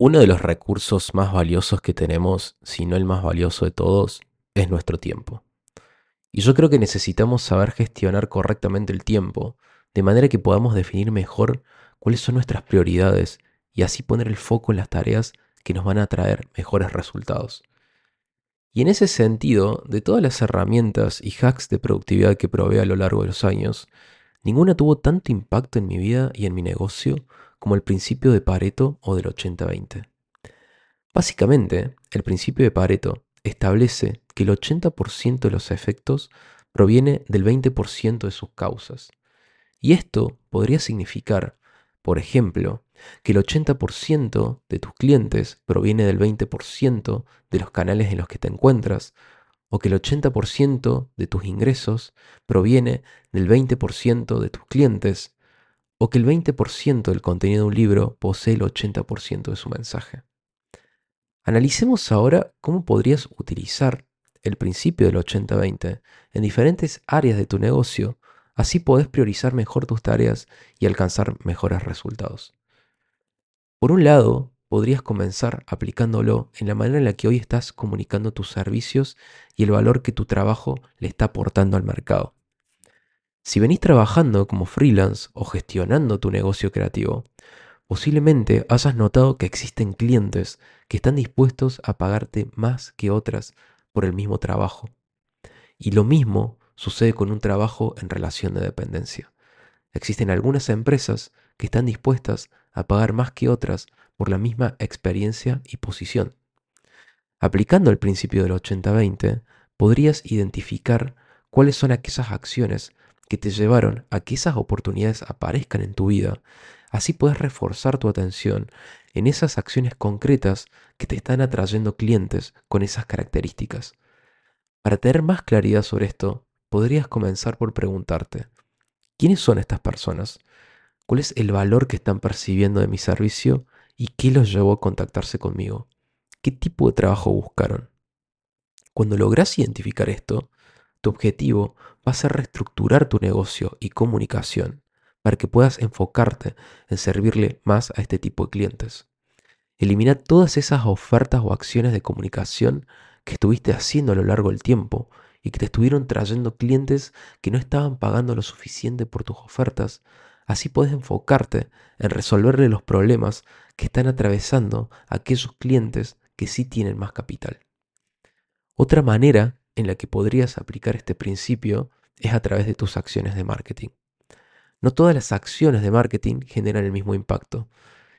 Uno de los recursos más valiosos que tenemos, si no el más valioso de todos, es nuestro tiempo. Y yo creo que necesitamos saber gestionar correctamente el tiempo, de manera que podamos definir mejor cuáles son nuestras prioridades y así poner el foco en las tareas que nos van a traer mejores resultados. Y en ese sentido, de todas las herramientas y hacks de productividad que probé a lo largo de los años, ninguna tuvo tanto impacto en mi vida y en mi negocio como el principio de Pareto o del 80-20. Básicamente, el principio de Pareto establece que el 80% de los efectos proviene del 20% de sus causas. Y esto podría significar, por ejemplo, que el 80% de tus clientes proviene del 20% de los canales en los que te encuentras, o que el 80% de tus ingresos proviene del 20% de tus clientes, o que el 20% del contenido de un libro posee el 80% de su mensaje. Analicemos ahora cómo podrías utilizar el principio del 80-20 en diferentes áreas de tu negocio, así podés priorizar mejor tus tareas y alcanzar mejores resultados. Por un lado, podrías comenzar aplicándolo en la manera en la que hoy estás comunicando tus servicios y el valor que tu trabajo le está aportando al mercado. Si venís trabajando como freelance o gestionando tu negocio creativo, posiblemente hayas notado que existen clientes que están dispuestos a pagarte más que otras por el mismo trabajo. Y lo mismo sucede con un trabajo en relación de dependencia. Existen algunas empresas que están dispuestas a pagar más que otras por la misma experiencia y posición. Aplicando el principio del 80-20, podrías identificar cuáles son aquellas acciones que te llevaron a que esas oportunidades aparezcan en tu vida, así puedes reforzar tu atención en esas acciones concretas que te están atrayendo clientes con esas características. Para tener más claridad sobre esto, podrías comenzar por preguntarte, ¿quiénes son estas personas? ¿Cuál es el valor que están percibiendo de mi servicio y qué los llevó a contactarse conmigo? ¿Qué tipo de trabajo buscaron? Cuando logras identificar esto, tu objetivo va a reestructurar tu negocio y comunicación para que puedas enfocarte en servirle más a este tipo de clientes. Elimina todas esas ofertas o acciones de comunicación que estuviste haciendo a lo largo del tiempo y que te estuvieron trayendo clientes que no estaban pagando lo suficiente por tus ofertas. Así puedes enfocarte en resolverle los problemas que están atravesando aquellos clientes que sí tienen más capital. Otra manera en la que podrías aplicar este principio es a través de tus acciones de marketing. No todas las acciones de marketing generan el mismo impacto.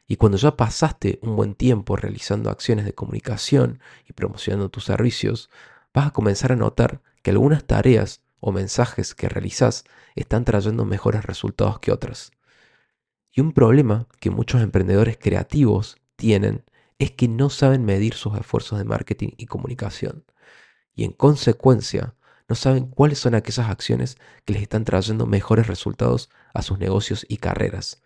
Y cuando ya pasaste un buen tiempo realizando acciones de comunicación y promocionando tus servicios, vas a comenzar a notar que algunas tareas o mensajes que realizas están trayendo mejores resultados que otras. Y un problema que muchos emprendedores creativos tienen es que no saben medir sus esfuerzos de marketing y comunicación y en consecuencia no saben cuáles son aquellas acciones que les están trayendo mejores resultados a sus negocios y carreras.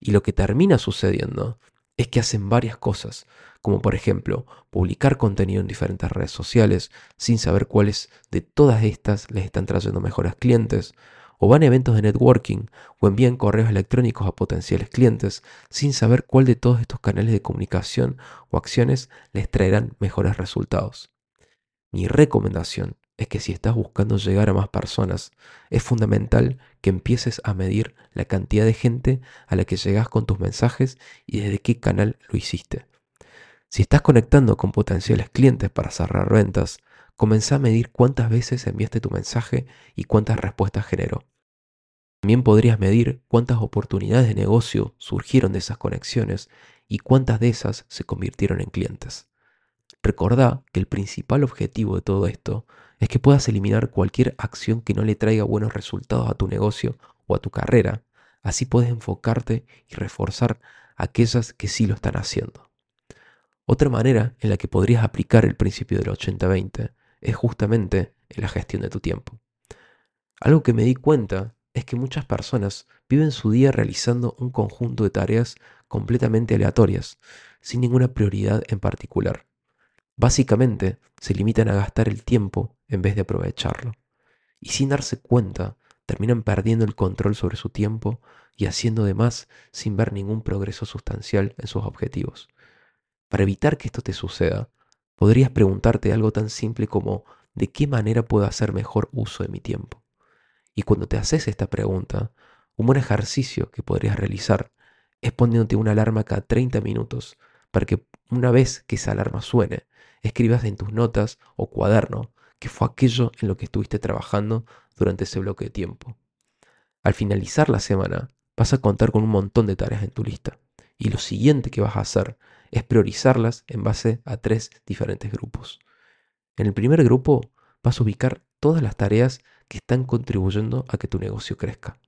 Y lo que termina sucediendo es que hacen varias cosas, como por ejemplo publicar contenido en diferentes redes sociales sin saber cuáles de todas estas les están trayendo mejores clientes, o van a eventos de networking o envían correos electrónicos a potenciales clientes sin saber cuál de todos estos canales de comunicación o acciones les traerán mejores resultados. Mi recomendación es que si estás buscando llegar a más personas, es fundamental que empieces a medir la cantidad de gente a la que llegas con tus mensajes y desde qué canal lo hiciste. Si estás conectando con potenciales clientes para cerrar ventas, comenzá a medir cuántas veces enviaste tu mensaje y cuántas respuestas generó. También podrías medir cuántas oportunidades de negocio surgieron de esas conexiones y cuántas de esas se convirtieron en clientes. Recordá que el principal objetivo de todo esto es que puedas eliminar cualquier acción que no le traiga buenos resultados a tu negocio o a tu carrera. Así puedes enfocarte y reforzar aquellas que sí lo están haciendo. Otra manera en la que podrías aplicar el principio del 80-20 es justamente en la gestión de tu tiempo. Algo que me di cuenta es que muchas personas viven su día realizando un conjunto de tareas completamente aleatorias, sin ninguna prioridad en particular. Básicamente, se limitan a gastar el tiempo en vez de aprovecharlo. Y sin darse cuenta, terminan perdiendo el control sobre su tiempo y haciendo de más sin ver ningún progreso sustancial en sus objetivos. Para evitar que esto te suceda, podrías preguntarte algo tan simple como ¿de qué manera puedo hacer mejor uso de mi tiempo? Y cuando te haces esta pregunta, un buen ejercicio que podrías realizar es poniéndote una alarma cada 30 minutos para que una vez que esa alarma suene, escribas en tus notas o cuaderno que fue aquello en lo que estuviste trabajando durante ese bloque de tiempo. Al finalizar la semana, vas a contar con un montón de tareas en tu lista. Y lo siguiente que vas a hacer es priorizarlas en base a tres diferentes grupos. En el primer grupo vas a ubicar todas las tareas que están contribuyendo a que tu negocio crezca.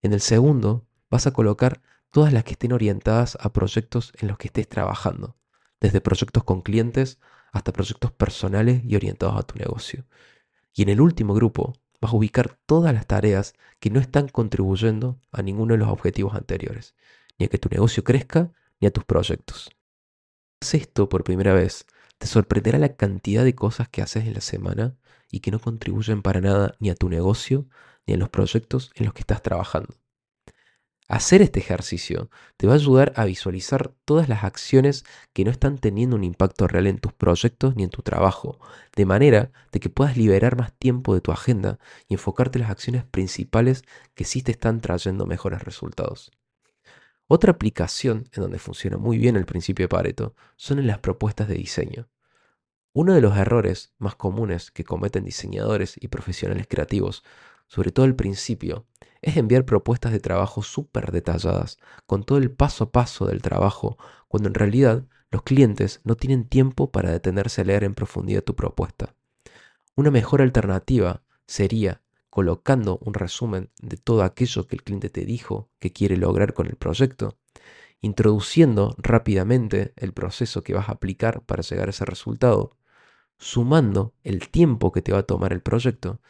En el segundo vas a colocar todas las que estén orientadas a proyectos en los que estés trabajando, desde proyectos con clientes hasta proyectos personales y orientados a tu negocio. Y en el último grupo vas a ubicar todas las tareas que no están contribuyendo a ninguno de los objetivos anteriores, ni a que tu negocio crezca, ni a tus proyectos. Haces esto por primera vez, te sorprenderá la cantidad de cosas que haces en la semana y que no contribuyen para nada ni a tu negocio, ni a los proyectos en los que estás trabajando. Hacer este ejercicio te va a ayudar a visualizar todas las acciones que no están teniendo un impacto real en tus proyectos ni en tu trabajo, de manera de que puedas liberar más tiempo de tu agenda y enfocarte en las acciones principales que sí te están trayendo mejores resultados. Otra aplicación en donde funciona muy bien el principio de Pareto son en las propuestas de diseño. Uno de los errores más comunes que cometen diseñadores y profesionales creativos, sobre todo al principio, es enviar propuestas de trabajo súper detalladas, con todo el paso a paso del trabajo, cuando en realidad los clientes no tienen tiempo para detenerse a leer en profundidad tu propuesta. Una mejor alternativa sería colocando un resumen de todo aquello que el cliente te dijo que quiere lograr con el proyecto, introduciendo rápidamente el proceso que vas a aplicar para llegar a ese resultado, sumando el tiempo que te va a tomar el proyecto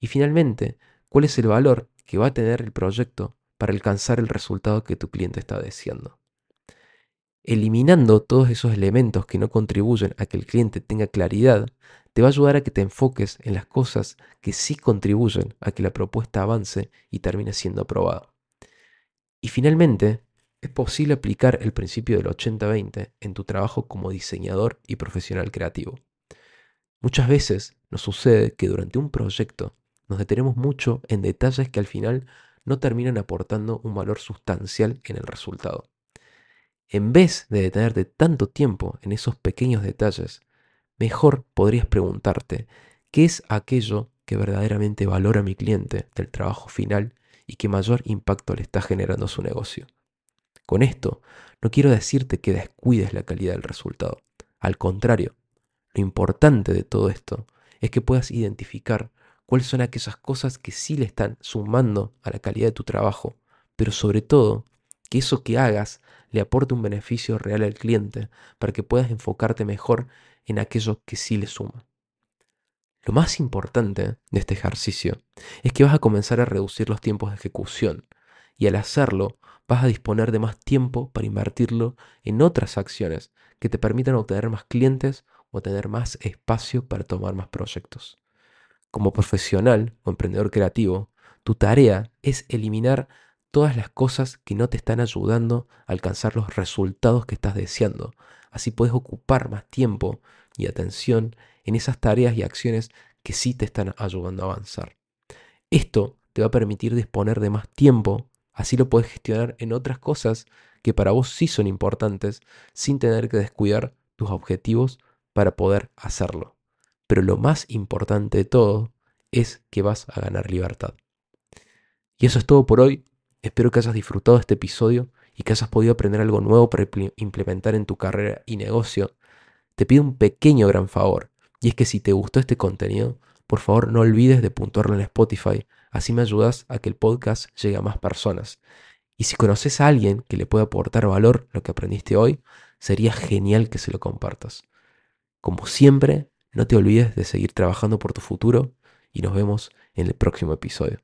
y finalmente cuál es el valor que va a tener el proyecto para alcanzar el resultado que tu cliente está deseando. Eliminando todos esos elementos que no contribuyen a que el cliente tenga claridad, te va a ayudar a que te enfoques en las cosas que sí contribuyen a que la propuesta avance y termine siendo aprobada. Y finalmente, es posible aplicar el principio del 80-20 en tu trabajo como diseñador y profesional creativo. Muchas veces nos sucede que durante un proyecto nos detenemos mucho en detalles que al final no terminan aportando un valor sustancial en el resultado. En vez de detenerte tanto tiempo en esos pequeños detalles, mejor podrías preguntarte qué es aquello que verdaderamente valora mi cliente del trabajo final y que mayor impacto le está generando su negocio. Con esto, no quiero decirte que descuides la calidad del resultado. Al contrario, lo importante de todo esto es que puedas identificar cuáles son aquellas cosas que sí le están sumando a la calidad de tu trabajo, pero sobre todo que eso que hagas le aporte un beneficio real al cliente para que puedas enfocarte mejor en aquello que sí le suma. Lo más importante de este ejercicio es que vas a comenzar a reducir los tiempos de ejecución y al hacerlo vas a disponer de más tiempo para invertirlo en otras acciones que te permitan obtener más clientes o tener más espacio para tomar más proyectos. Como profesional o emprendedor creativo, tu tarea es eliminar todas las cosas que no te están ayudando a alcanzar los resultados que estás deseando. Así puedes ocupar más tiempo y atención en esas tareas y acciones que sí te están ayudando a avanzar. Esto te va a permitir disponer de más tiempo, así lo puedes gestionar en otras cosas que para vos sí son importantes sin tener que descuidar tus objetivos para poder hacerlo. Pero lo más importante de todo es que vas a ganar libertad. Y eso es todo por hoy. Espero que hayas disfrutado este episodio y que hayas podido aprender algo nuevo para implementar en tu carrera y negocio. Te pido un pequeño gran favor, y es que si te gustó este contenido, por favor no olvides de puntuarlo en Spotify, así me ayudas a que el podcast llegue a más personas. Y si conoces a alguien que le pueda aportar valor lo que aprendiste hoy, sería genial que se lo compartas. Como siempre, no te olvides de seguir trabajando por tu futuro y nos vemos en el próximo episodio.